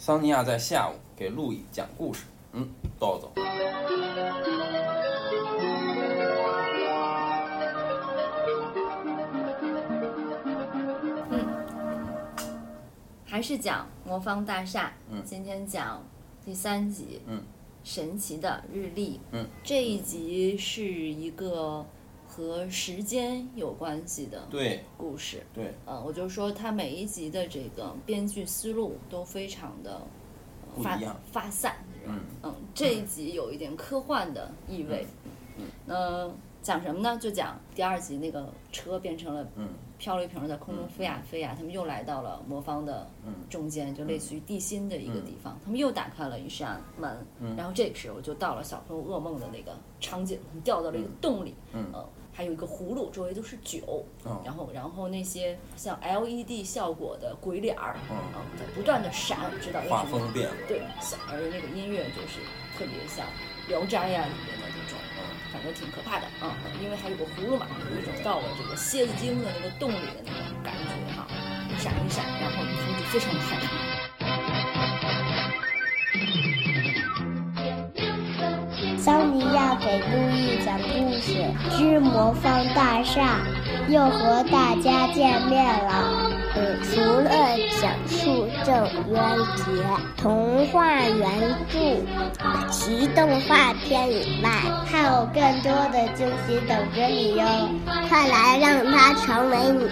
桑尼亚在下午给路易讲故事。嗯，豆豆。还是讲魔方大厦。嗯今天讲第三集。嗯，神奇的日历。嗯，这一集是一个和时间有关系的对故事。对，呃，我就说它每一集的这个编剧思路都非常的呃发发散。嗯嗯，这一集有一点科幻的意味。嗯，那讲什么呢？就讲第二集那个车变成了嗯漂流瓶在空中飞呀飞呀，他们又来到了魔方的嗯中间，就类似于地心的一个地方。他们又打开了一扇门，然后这个时候就到了小朋友噩梦的那个场景，他们掉到了一个洞里，嗯呃，还有一个葫芦，周围都是酒，哦然后然后那些像 LED 效果的鬼脸儿，嗯啊，在不断的闪，知道为什么？风变了。对，小而那个音乐就是特别像《聊斋》呀里面的那种，嗯反正挺可怕的啊、因为还有个葫芦嘛，有一种到了这个蝎子精的那个洞里的那种感觉哈、一闪一闪，然后他们就非常的害怕。给路易讲故事之魔方大厦，又和大家见面了。嗯，除了讲述郑渊洁童话原著及动画片以外，还有更多的惊喜等着你哟！快来让它成为你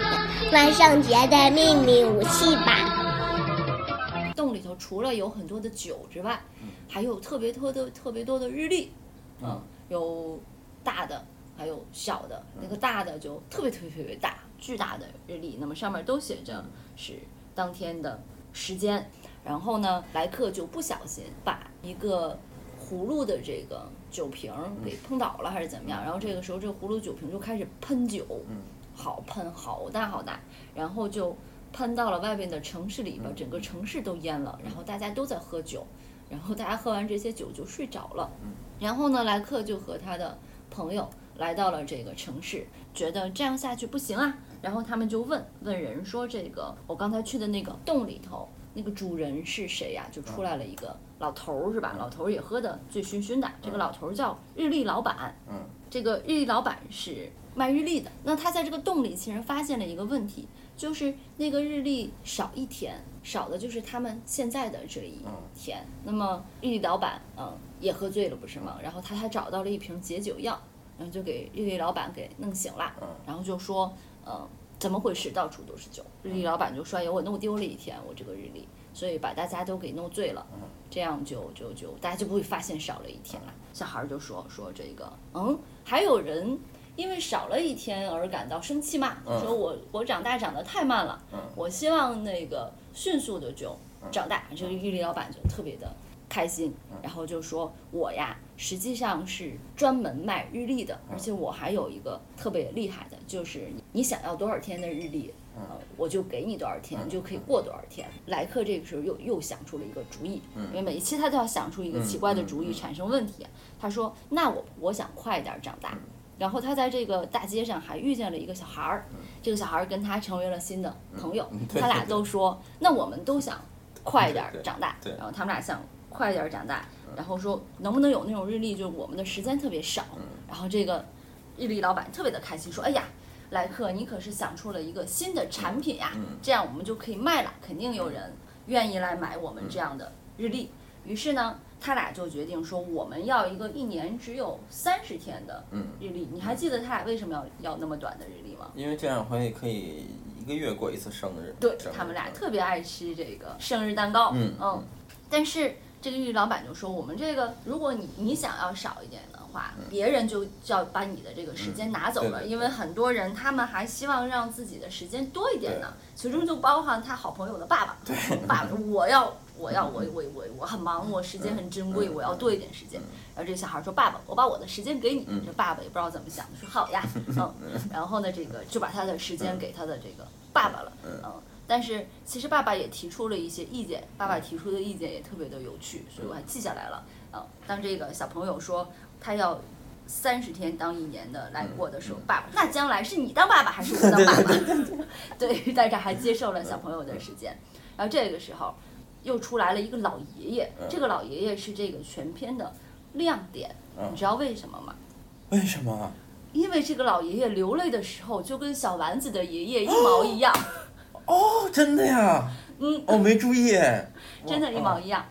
万圣节的秘密武器吧！洞里头除了有很多的酒之外，还有特别多的特别多的日历，嗯，有大的，还有小的。那个大的就特别特别特别大，巨大的日历，那么上面都写着是当天的时间。然后呢，莱克就不小心把一个葫芦的这个酒瓶儿给碰倒了，还是怎么样？然后这个时候，这个葫芦酒瓶就开始喷酒，嗯好喷，好大好大，然后就喷到了外面的城市里，把整个城市都淹了。然后大家都在喝酒，然后大家喝完这些酒就睡着了。然后呢，莱克就和他的朋友来到了这个城市，觉得这样下去不行啊。然后他们就问问人说：“这个我刚才去的那个洞里头，那个主人是谁呀、就出来了一个老头儿，是吧？老头儿也喝得醉醺醺的。这个老头儿叫日历老板。嗯这个日历老板是卖日历的。那他在这个洞里其实发现了一个问题，就是那个日历少一天，少的就是他们现在的这一天。那么日历老板嗯也喝醉了，不是吗？然后他还找到了一瓶解酒药，然后就给日历老板给弄醒了，然后就说嗯怎么回事，到处都是酒。日历老板就说：“哎呦，我弄丢了一天，我这个日历，所以把大家都给弄醉了。”这样就就就大家就不会发现少了一天了。小孩儿就说说这个，嗯，还有人因为少了一天而感到生气嘛？嗯说我我长大长得太慢了，嗯我希望那个迅速的就长大。这个日历老板就特别的开心，然后就说我呀实际上是专门卖日历的，而且我还有一个特别厉害的，就是你想要多少天的日历。呃，我就给你多少天，你就可以过多少天。莱克这个时候又又想出了一个主意，因为每一期他都要想出一个奇怪的主意，产生问题。他说：“那我我想快一点长大。”然后他在这个大街上还遇见了一个小孩儿，这个小孩儿跟他成为了新的朋友 他俩都说：“那我们都想快一点长大。”然后他们俩想快一点长大，然后说能不能有那种日历，就是我们的时间特别少。然后这个日历老板特别的开心，说：“哎呀。”莱克，你可是想出了一个新的产品呀，这样我们就可以卖了，肯定有人愿意来买我们这样的日历。于是呢，他俩就决定说，我们要一个一年只有三十天的嗯，日历。你还记得他俩为什么要要那么短的日历吗？因为这样会可以一个月过一次生日。对他们俩特别爱吃这个生日蛋糕，嗯但是这个日历老板就说，我们这个如果你你想要少一点的话，嗯别人就就要把你的这个时间拿走了，对对对因为很多人他们还希望让自己的时间多一点呢，其中就包含他好朋友的爸爸，爸爸我要。我要我我我我很忙，我时间很珍贵，嗯我要多一点时间。然后这个小孩说：“爸爸，我把我的时间给你。”嗯这爸爸也不知道怎么想的，说：“好呀。”嗯，然后呢，这个就把他的时间给他的这个爸爸了。嗯嗯，但是其实爸爸也提出了一些意见，爸爸提出的意见也特别的有趣，所以我还记下来了。嗯，当这个小朋友说他要三十天当一年的来过的时候，爸爸，那将来是你当爸爸还是我当爸爸？对，大家还接受了小朋友的时间。然后这个时候，又出来了一个老爷爷，嗯这个老爷爷是这个全片的亮点，嗯你知道为什么吗？为什么？因为这个老爷爷流泪的时候就跟小丸子的爷爷一毛一样，哦，真的呀？嗯，我，没注意。真的，一毛一样。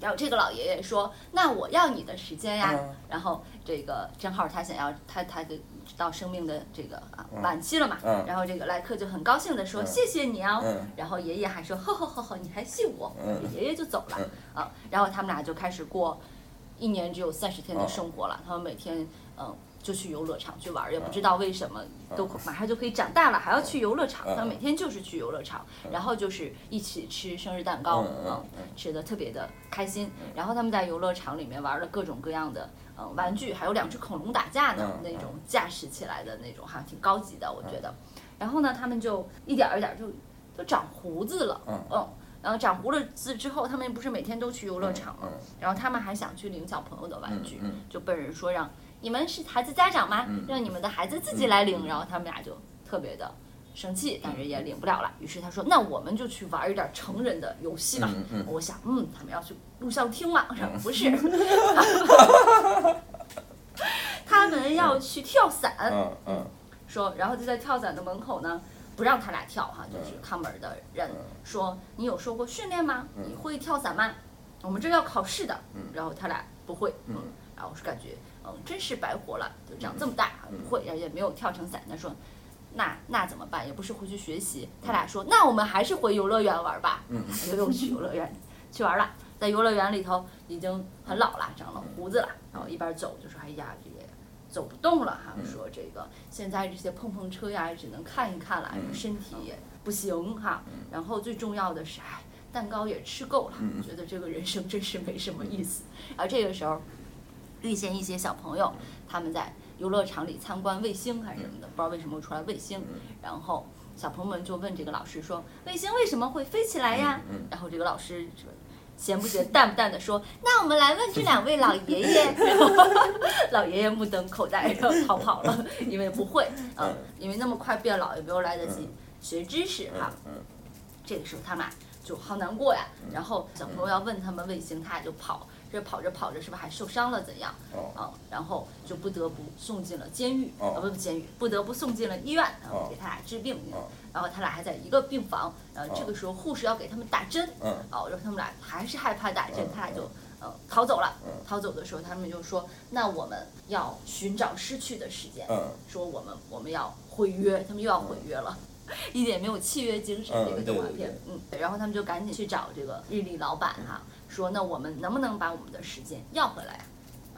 然后这个老爷爷说：“那我要你的时间呀。嗯然后这个正好他想要他他的到生命的这个啊嗯晚期了嘛，嗯然后这个莱克就很高兴的说：“嗯谢谢你啊。嗯然后爷爷还说：“呵呵呵呵，你还信我？”嗯爷爷就走了嗯啊。然后他们俩就开始过一年只有三十天的嗯生活了。他们每天嗯就去游乐场去玩儿，也不知道为什么都马上就可以长大了，还要去游乐场。嗯他们每天就是去游乐场，然后就是一起吃生日蛋糕，嗯吃的特别的开心。然后他们在游乐场里面玩了各种各样的嗯玩具，还有两只恐龙打架呢，嗯那种驾驶起来的那种，哈挺高级的，我觉得。然后呢，他们就一点儿一点儿就都长胡子了，嗯。然后长胡了子之后，他们不是每天都去游乐场吗嗯？然后他们还想去领小朋友的玩具，就被人说让你们是孩子家长吗？嗯让你们的孩子自己来领。然后他们俩就特别的生气，但是也领不了了。于是他说：“那我们就去玩一点成人的游戏吧。我想，嗯，他们要去录像厅吗？我说不是，他们要去跳伞。嗯嗯说，然后就在跳伞的门口呢，不让他俩跳哈，就是嗯看门儿的人嗯说：“你有受过训练吗？嗯你会跳伞吗？我们这要考试的。嗯”然后他俩不会，嗯然后是感觉嗯真是白活了，就长这么大嗯不会，也没有跳成伞。他说。那那怎么办？也不是回去学习。他俩说，那我们还是回游乐园玩吧。嗯就又去游乐园去玩了。在游乐园里头已经很老了，长了胡子了，然后一边走就说：“哎呀，这也走不动了哈。”嗯说这个现在这些碰碰车呀，只能看一看了，嗯身体也不行哈。然后最重要的是，哎，蛋糕也吃够了，嗯觉得这个人生真是没什么意思。而这个时候，遇见一些小朋友，他们在游乐场里参观卫星还是什么的，不知道为什么会出来卫星。然后小朋友们就问这个老师说：“卫星为什么会飞起来呀？”然后这个老师说。闲不闲、淡不淡的说：“那我们来问这两位老爷爷。”老爷爷目瞪口呆，然后逃跑了，因为不会，嗯，因为那么快变老，也没有来得及学知识哈。嗯这个时候他们俩就好难过呀。然后小朋友要问他们卫星，他俩就跑，这跑着跑着是不是还受伤了？怎样？哦啊，然后就不得不送进了监狱，哦啊不不监狱，不得不送进了医院，然后哦给他俩治病。哦然后他俩还在一个病房，然后这哦个时候护士要给他们打针，嗯哦，然后他们俩还是害怕打针嗯，他俩就呃逃走了嗯。逃走的时候，他们就说：“那我们要寻找失去的时间。”嗯说我们我们要毁约，他们又要毁约了，一点没有契约精神。嗯这个动画对对片，嗯，然后他们就赶紧去找这个日历老板哈，说那我们能不能把我们的时间要回来呀？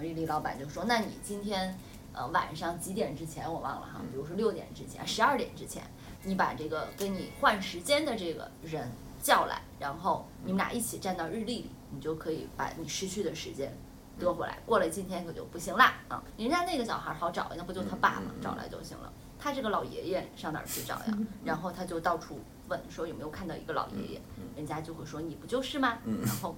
日历老板就说，那你今天呃晚上几点之前我忘了哈，比如说六点之前、十二点之前，你把这个跟你换时间的这个人叫来，然后你们俩一起站到日历里，你就可以把你失去的时间得回来。过了今天可就不行啦啊！人家那个小孩好找，那不就他爸吗？找来就行了。他这个老爷爷上哪儿去找呀？然后他就到处问说有没有看到一个老爷爷，人家就会说你不就是吗？嗯然后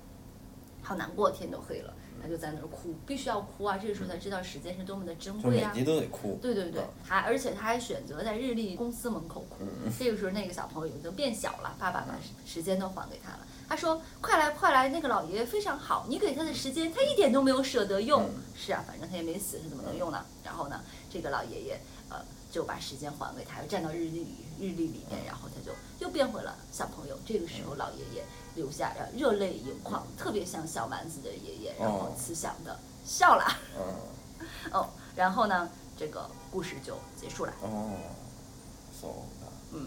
好难过，天都黑了，他就在那儿哭，必须要哭啊！这个时候才知道时间是多么的珍贵啊！就每集都得哭。对对对嗯，还而且他还选择在日历公司门口哭。嗯这个时候那个小朋友已经变小了，爸爸把时时间都还给他了。他说：“快来快来，那个老爷爷非常好，你给他的时间他一点都没有舍得用。嗯是啊，反正他也没死，他怎么能用呢？然后呢，这个老爷爷呃就把时间还给他，又站到日历里日历里面，然后他就又变回了小朋友。这个时候老爷爷留下了热泪盈眶，特别像小丸子的爷爷，然后哦慈祥的笑了。嗯 哦，然后呢，这个故事就结束了。哦，so 的。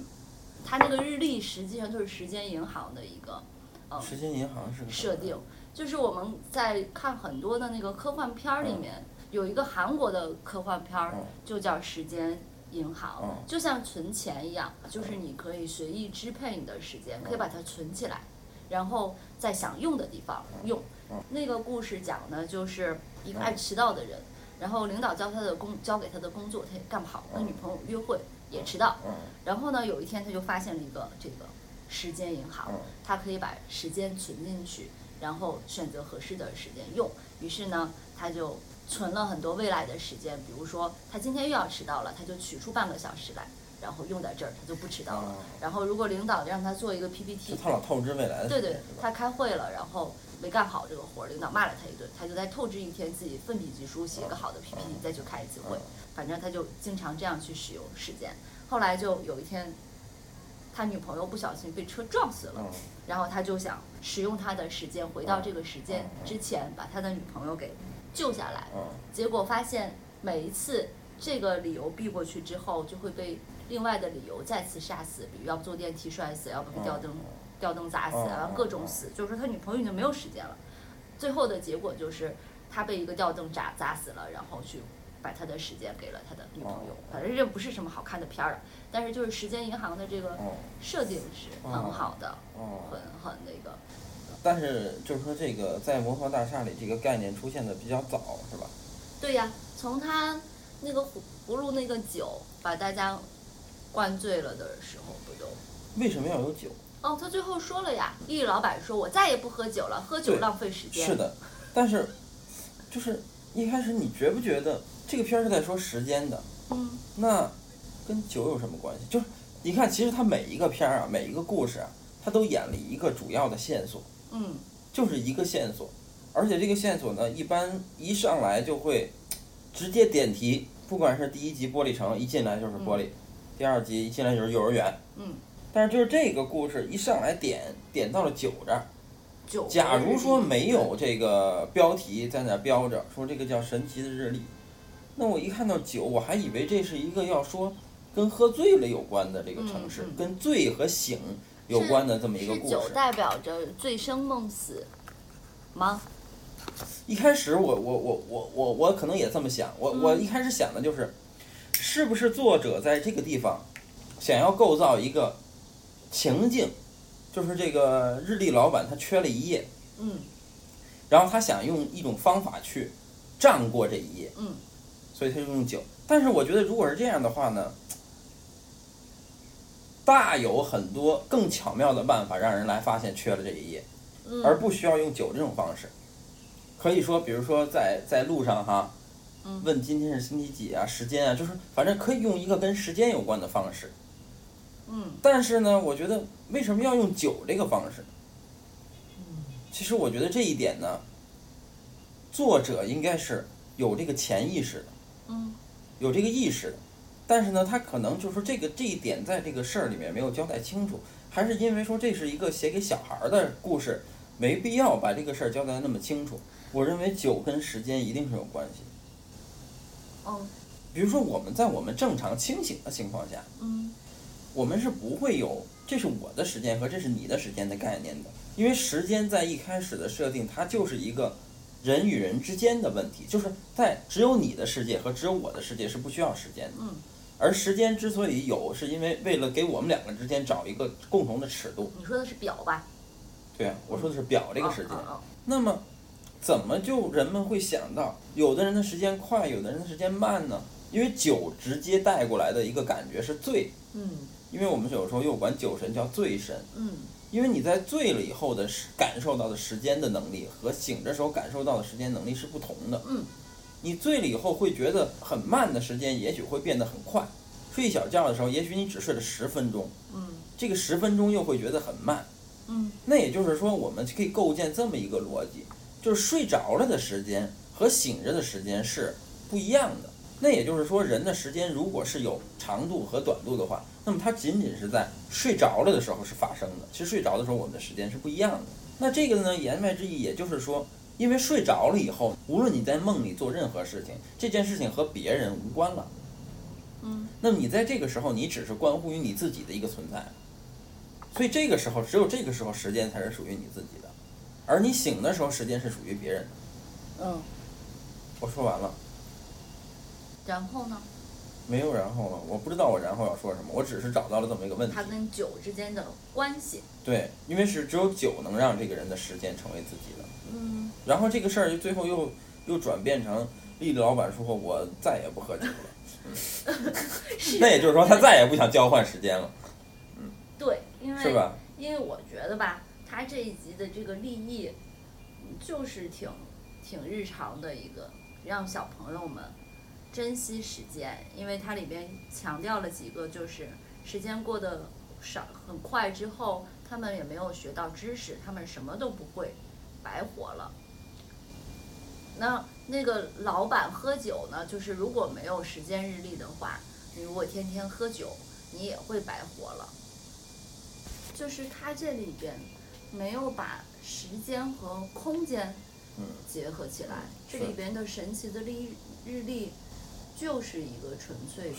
它那个日历实际上就是时间银行的一个嗯时间银行是个设定，就是我们在看很多的那个科幻片儿里面，有一个韩国的科幻片儿嗯就叫时间。银行嗯。就像存钱一样，就是你可以随意支配你的时间，可以把它存起来，然后在想用的地方用。嗯。那个故事讲呢，就是一个爱迟到的人，然后领导交他的工交给他的工作，他也干不好，跟女朋友约会也迟到，嗯。然后呢，有一天他就发现了一个这个时间银行嗯，他可以把时间存进去，然后选择合适的时间用。于是呢，他就存了很多未来的时间，比如说他今天又要迟到了，他就取出半个小时来，然后用在这儿，他就不迟到了。哦然后如果领导让他做一个 PPT，他老透支未来的对对？他开会了，然后没干好这个活儿，领导骂了他一顿，他就再透支一天自己奋笔疾书写个好的 PPT，再去开一次会。反正他就经常这样去使用时间。后来就有一天，他女朋友不小心被车撞死了，嗯然后他就想使用他的时间回到这个时间之前，把他的女朋友给救下来。嗯结果发现每一次这个理由避过去之后，就会被另外的理由再次杀死，比如要不坐电梯摔死，要不被吊灯吊灯砸死然后，各种死。就是说他女朋友已经没有时间了。最后的结果就是他被一个吊灯砸砸死了，然后去把他的时间给了他的女朋友哦。反正这不是什么好看的片儿，但是就是时间银行的这个哦设定是很好的，哦很很那个。但是就是说这个在魔方大厦里这个概念出现的比较早，是吧？对呀，从他那个葫葫芦那个酒把大家灌醉了的时候，不就？为什么要有酒？哦，他最后说了呀，易老板说：“我再也不喝酒了，喝酒浪费时间。”是，的，但是就是一开始你觉不觉得这个片儿是在说时间的？嗯那跟酒有什么关系？就是你看，其实他每一个片儿啊，每一个故事啊，他都演了一个主要的线索，嗯就是一个线索，而且这个线索呢，一般一上来就会直接点题，不管是第一集玻璃城一进来就是玻璃，第二集一进来就是幼儿园，嗯，但是就是这个故事一上来点点到了酒这儿。酒。假如说没有这个标题在那标着，说这个叫神奇的日历，那我一看到酒，我还以为这是一个要说跟喝醉了有关的这个城市，嗯嗯跟醉和醒有关的这么一个故事。酒代表着醉生梦死吗？一开始我我我我我我可能也这么想，我我嗯一开始想的就是，是不是作者在这个地方想要构造一个情境，就是这个日历老板他缺了一页，嗯然后他想用一种方法去胀过这一页。嗯所以他就用酒。但是我觉得，如果是这样的话呢，大有很多更巧妙的办法让人来发现缺了这一页，嗯，而不需要用酒这种方式。可以说，比如说在在路上哈，嗯问今天是星期几啊，时间啊，就是反正可以用一个跟时间有关的方式。嗯但是呢，我觉得为什么要用酒这个方式？嗯其实我觉得这一点呢，作者应该是有这个潜意识的。嗯有这个意识的，但是呢，他可能就是说这个这一点在这个事儿里面没有交代清楚，还是因为说这是一个写给小孩儿的故事，没必要把这个事儿交代那么清楚。我认为酒跟时间一定是有关系。嗯比如说我们在我们正常清醒的情况下，嗯我们是不会有这是我的时间和这是你的时间的概念的，因为时间在一开始的设定，它就是一个人与人之间的问题，就是在只有你的世界和只有我的世界是不需要时间的。嗯，而时间之所以有，是因为为了给我们两个之间找一个共同的尺度。你说的是表吧？对啊，我说的是表这个时间。那么，怎么就人们会想到有的人的时间快，有的人的时间慢呢？因为酒直接带过来的一个感觉是醉，嗯因为我们有时候又管酒神叫醉神，嗯因为你在醉了以后的感受到的时间的能力和醒着时候感受到的时间能力是不同的。嗯你醉了以后会觉得很慢的时间，也许会变得很快。睡一小觉的时候，也许你只睡了十分钟，嗯这个十分钟又会觉得很慢。嗯那也就是说，我们可以构建这么一个逻辑，就是睡着了的时间和醒着的时间是不一样的。那也就是说，人的时间如果是有长度和短度的话，那么它仅仅是在睡着了的时候是发生的。其实睡着的时候，我们的时间是不一样的。那这个呢，言外之意也就是说，因为睡着了以后，无论你在梦里做任何事情，这件事情和别人无关了。嗯那么你在这个时候，你只是关乎于你自己的一个存在，所以这个时候，只有这个时候，时间才是属于你自己的，而你醒的时候，时间是属于别人的。嗯，我说完了，然后呢？没有然后了，我不知道我然后要说什么，我只是找到了这么一个问题它。跟酒之间的关系。对，因为是只有酒能让这个人的时间成为自己的，嗯然后这个事儿最后又又转变成丽丽老板说我再也不喝酒了，那也就是说他再也不想交换时间了，嗯对，因为是吧？因为我觉得吧，他这一集的这个立意，嗯就是挺挺日常的一个，让小朋友们珍惜时间，因为它里边强调了几个，就是时间过得少很快之后，他们也没有学到知识，他们什么都不会，白活了。那那个老板喝酒呢，就是如果没有时间日历的话，你如果天天喝酒，你也会白活了。就是他这里边没有把时间和空间嗯结合起来，这里边的神奇的日日历就是一个纯粹的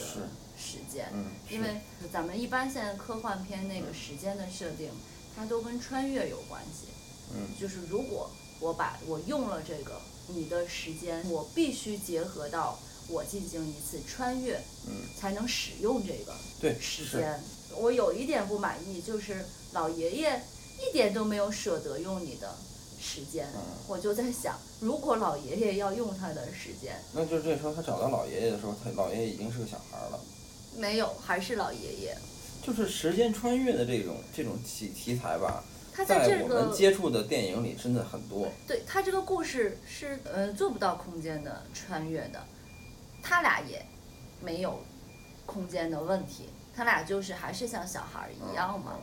时间，嗯，因为咱们一般现在科幻片那个时间的设定，它都跟穿越有关系。嗯就是如果我把我用了这个你的时间，我必须结合到我进行一次穿越，嗯，才能使用这个对时间。我有一点不满意，就是老爷爷一点都没有舍得用你的时间。嗯我就在想，如果老爷爷要用他的时间，那就是这时候他找到老爷爷的时候，他老爷爷已经是个小孩儿了。没有，还是老爷爷。就是时间穿越的这种这种题题材吧，他在这在我们个接触的电影里真的很多。对他这个故事是呃做不到空间的穿越的，他俩也没有空间的问题，他俩就是还是像小孩儿一样嘛，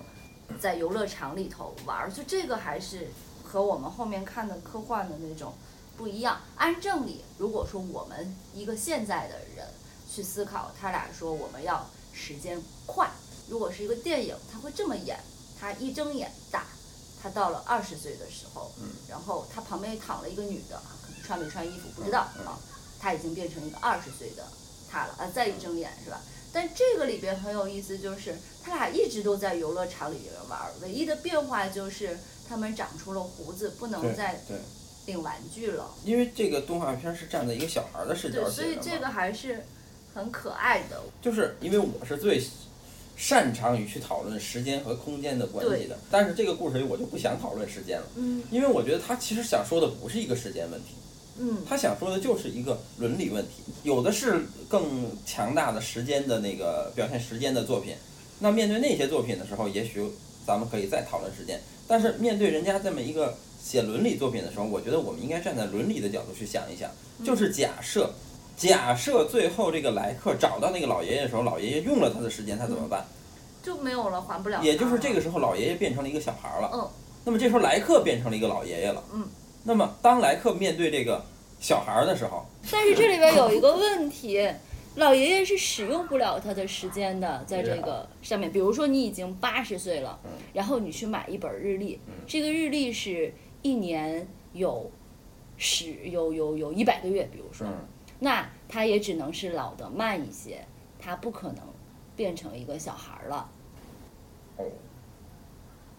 在游乐场里头玩儿，就这个还是和我们后面看的科幻的那种不一样。按正理，如果说我们一个现在的人去思考，他俩说我们要时间快，如果是一个电影，他会这么演，他一睁眼打。他到了二十岁的时候，嗯然后他旁边躺了一个女的，穿没穿衣服不知道嗯啊，他已经变成一个二十岁的他了啊，再一睁眼是吧？但这个里边很有意思，就是他俩一直都在游乐场里边玩儿，唯一的变化就是他们长出了胡子，不能再对，领玩具了。因为这个动画片是站在一个小孩儿的视角对，所以这个还是很可爱的。就是因为我是最擅长于去讨论时间和空间的关系的，但是这个故事里我就不想讨论时间了，嗯因为我觉得他其实想说的不是一个时间问题，嗯，他想说的就是一个伦理问题，有的是更强大的时间的那个表现时间的作品。那面对那些作品的时候，也许咱们可以再讨论时间。但是面对人家这么一个写伦理作品的时候，我觉得我们应该站在伦理的角度去想一想，就是假设，假设最后这个来客找到那个老爷爷的时候，老爷爷用了他的时间，他怎么办？就没有了，还不了。也就是这个。时候，老爷爷变成了一个小孩儿了。嗯。那么这时候来客变成了一个老爷爷了。嗯。那么当莱克面对这个小孩儿的时候，但是这里边有一个问题，老爷爷是使用不了他的时间的，在这个上面。比如说你已经八十岁了，嗯然后你去买一本日历，这个日历是一年有十有有有一百个月，比如说，嗯那他也只能是老的慢一些，他不可能变成一个小孩儿了。哦，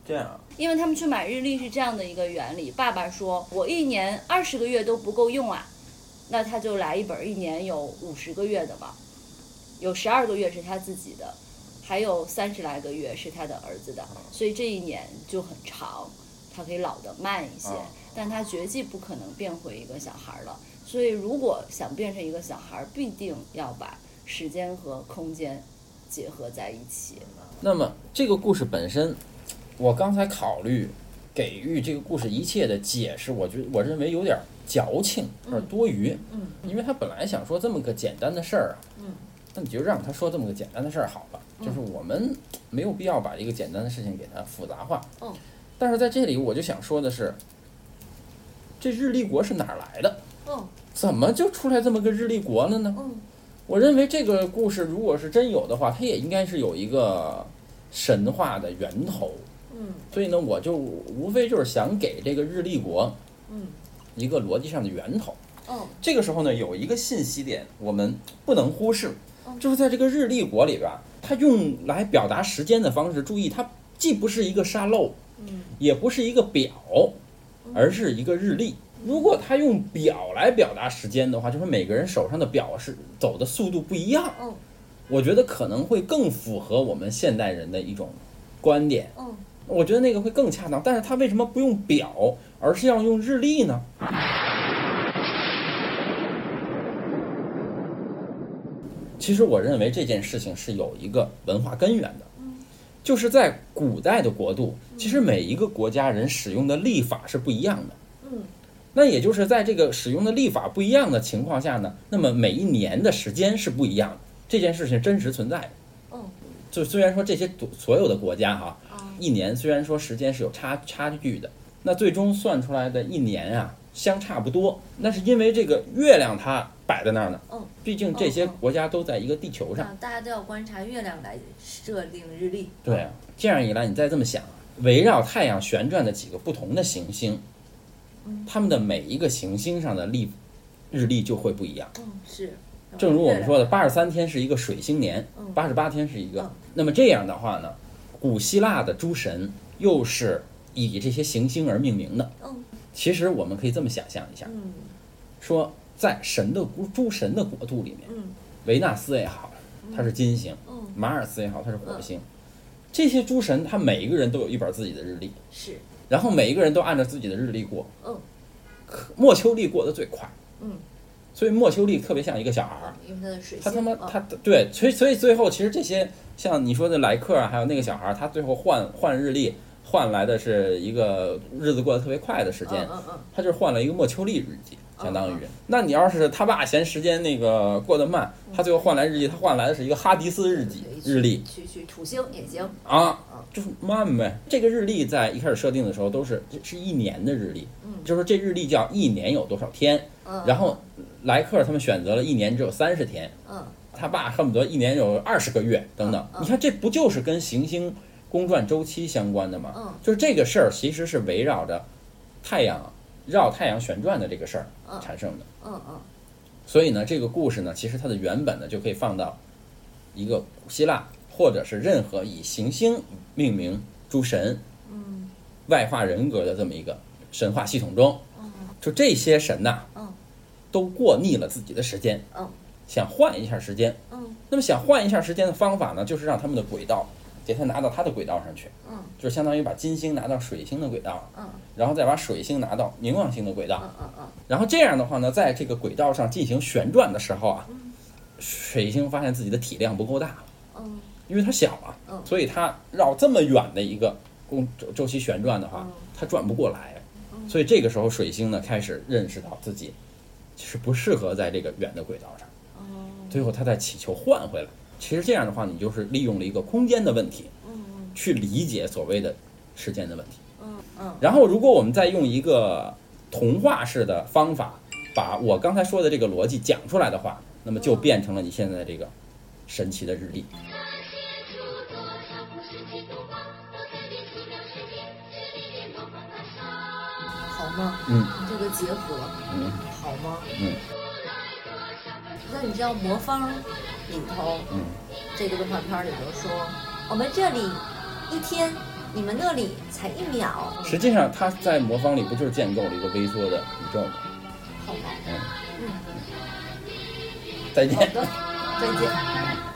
这样啊，因为他们去买日历是这样的一个原理。爸爸说：“我一年二十个月都不够用啊，那他就来一本一年有五十个月的吧，有十二个月是他自己的，还有三十来个月是他的儿子的，所以这一年就很长，他可以老得慢一些啊，但他绝技不可能变回一个小孩了。所以如果想变成一个小孩，必定要把时间和空间结合在一起。那么这个故事本身，我刚才考虑给予这个故事一切的解释，我觉我认为有点矫情，有点多余。嗯因为他本来想说这么个简单的事儿啊，嗯，那你就让他说这么个简单的事儿好了，嗯就是我们没有必要把一个简单的事情给它复杂化。嗯，但是在这里我就想说的是，这日立国是哪儿来的？嗯怎么就出来这么个日立国了呢？嗯我认为这个故事如果是真有的话，它也应该是有一个神话的源头。嗯所以呢，我就无非就是想给这个日立国嗯一个逻辑上的源头。哦这个时候呢，有一个信息点我们不能忽视嗯，就是在这个日历国里边，它用来表达时间的方式，注意它既不是一个沙漏，嗯也不是一个表，而是一个日历。如果它用表来表达时间的话，就是每个人手上的表是走的速度不一样，嗯我觉得可能会更符合我们现代人的一种观点。哦我觉得那个会更恰当。但是他为什么不用表，而是要用日历呢？其实我认为这件事情是有一个文化根源的，就是在古代的国度，其实每一个国家人使用的历法是不一样的。嗯那也就是在这个使用的历法不一样的情况下呢，那么每一年的时间是不一样的，这件事情真实存在的。嗯，就虽然说这些所所有的国家哈，啊，一年虽然说时间是有差差距的，那最终算出来的一年啊相差不多，那是因为这个月亮它摆在那儿呢。嗯，毕竟这些国家都在一个地球上。啊，大家都要观察月亮来设定日历。对啊，这样一来，你再这么想，围绕太阳旋转的几个不同的行星，嗯它们的每一个行星上的历日历就会不一样。嗯，是。正如我们说的，八十三天是一个水星年，嗯八十八天是一个嗯。那么这样的话呢，古希腊的诸神又是以这些行星而命名的。嗯其实我们可以这么想象一下，嗯说在神的诸诸神的国度里面，嗯维纳斯也好，它是金星；嗯，马尔斯也好，它是火星。这些诸神，他每一个人都有一本自己的日历，是。然后每一个人都按照自己的日历过。嗯可莫丘利过得最快，嗯，所以莫秋利特别像一个小孩儿。他他妈嗯他对，所以所以最后其实这些像你说的莱克啊，还有那个小孩儿，他最后换换日历换来的是一个日子过得特别快的时间，他就是换了一个莫秋利日记，相当于嗯。那你要是他爸嫌时间那个过得慢，他最后换来日记，他换来的是一个哈迪斯日记嗯，日历去去土星也行。啊嗯，就是慢呗。这个日历在一开始设定的时候都是是一年的日历，嗯就是这日历叫一年有多少天，嗯。然后莱克他们选择了一年只有三十天。嗯他爸恨不得一年有二十个月等等你看，这不就是跟行星公转周期相关的吗？嗯就是这个事儿其实是围绕着太阳绕太阳旋转的这个事儿嗯产生的。嗯嗯所以呢，这个故事呢，其实它的原本呢就可以放到一个古希腊或者是任何以行星命名诸神嗯外化人格的这么一个神话系统中。嗯就这些神呐，嗯都过腻了自己的时间，嗯。想换一下时间。嗯。那么想换一下时间的方法呢，就是让他们的轨道给它拿到它的轨道上去，嗯。就是相当于把金星拿到水星的轨道，嗯。然后再把水星拿到冥王星的轨道。嗯嗯嗯。然后这样的话呢，在这个轨道上进行旋转的时候啊，水星发现自己的体量不够大了，嗯。因为它小啊嗯，所以它绕这么远的一个公周周期旋转的话嗯，它转不过来。嗯。所以这个时候，水星呢开始认识到自己是不适合在这个远的轨道上。哦最后他再祈求换回来。其实这样的话，你就是利用了一个空间的问题，嗯去理解所谓的时间的问题。嗯嗯然后，如果我们再用一个童话式的方法，把我刚才说的这个逻辑讲出来的话，那么就变成了你现在这个神奇的日历。吗？嗯这个结合嗯好吗？嗯那你知道魔方里头嗯，这个动画片里头说，我们这里一天，你们那里才一秒，实际上它在魔方里不就是建构了一个微缩的宇宙吗？好吧？嗯，嗯，再见好。的，再见。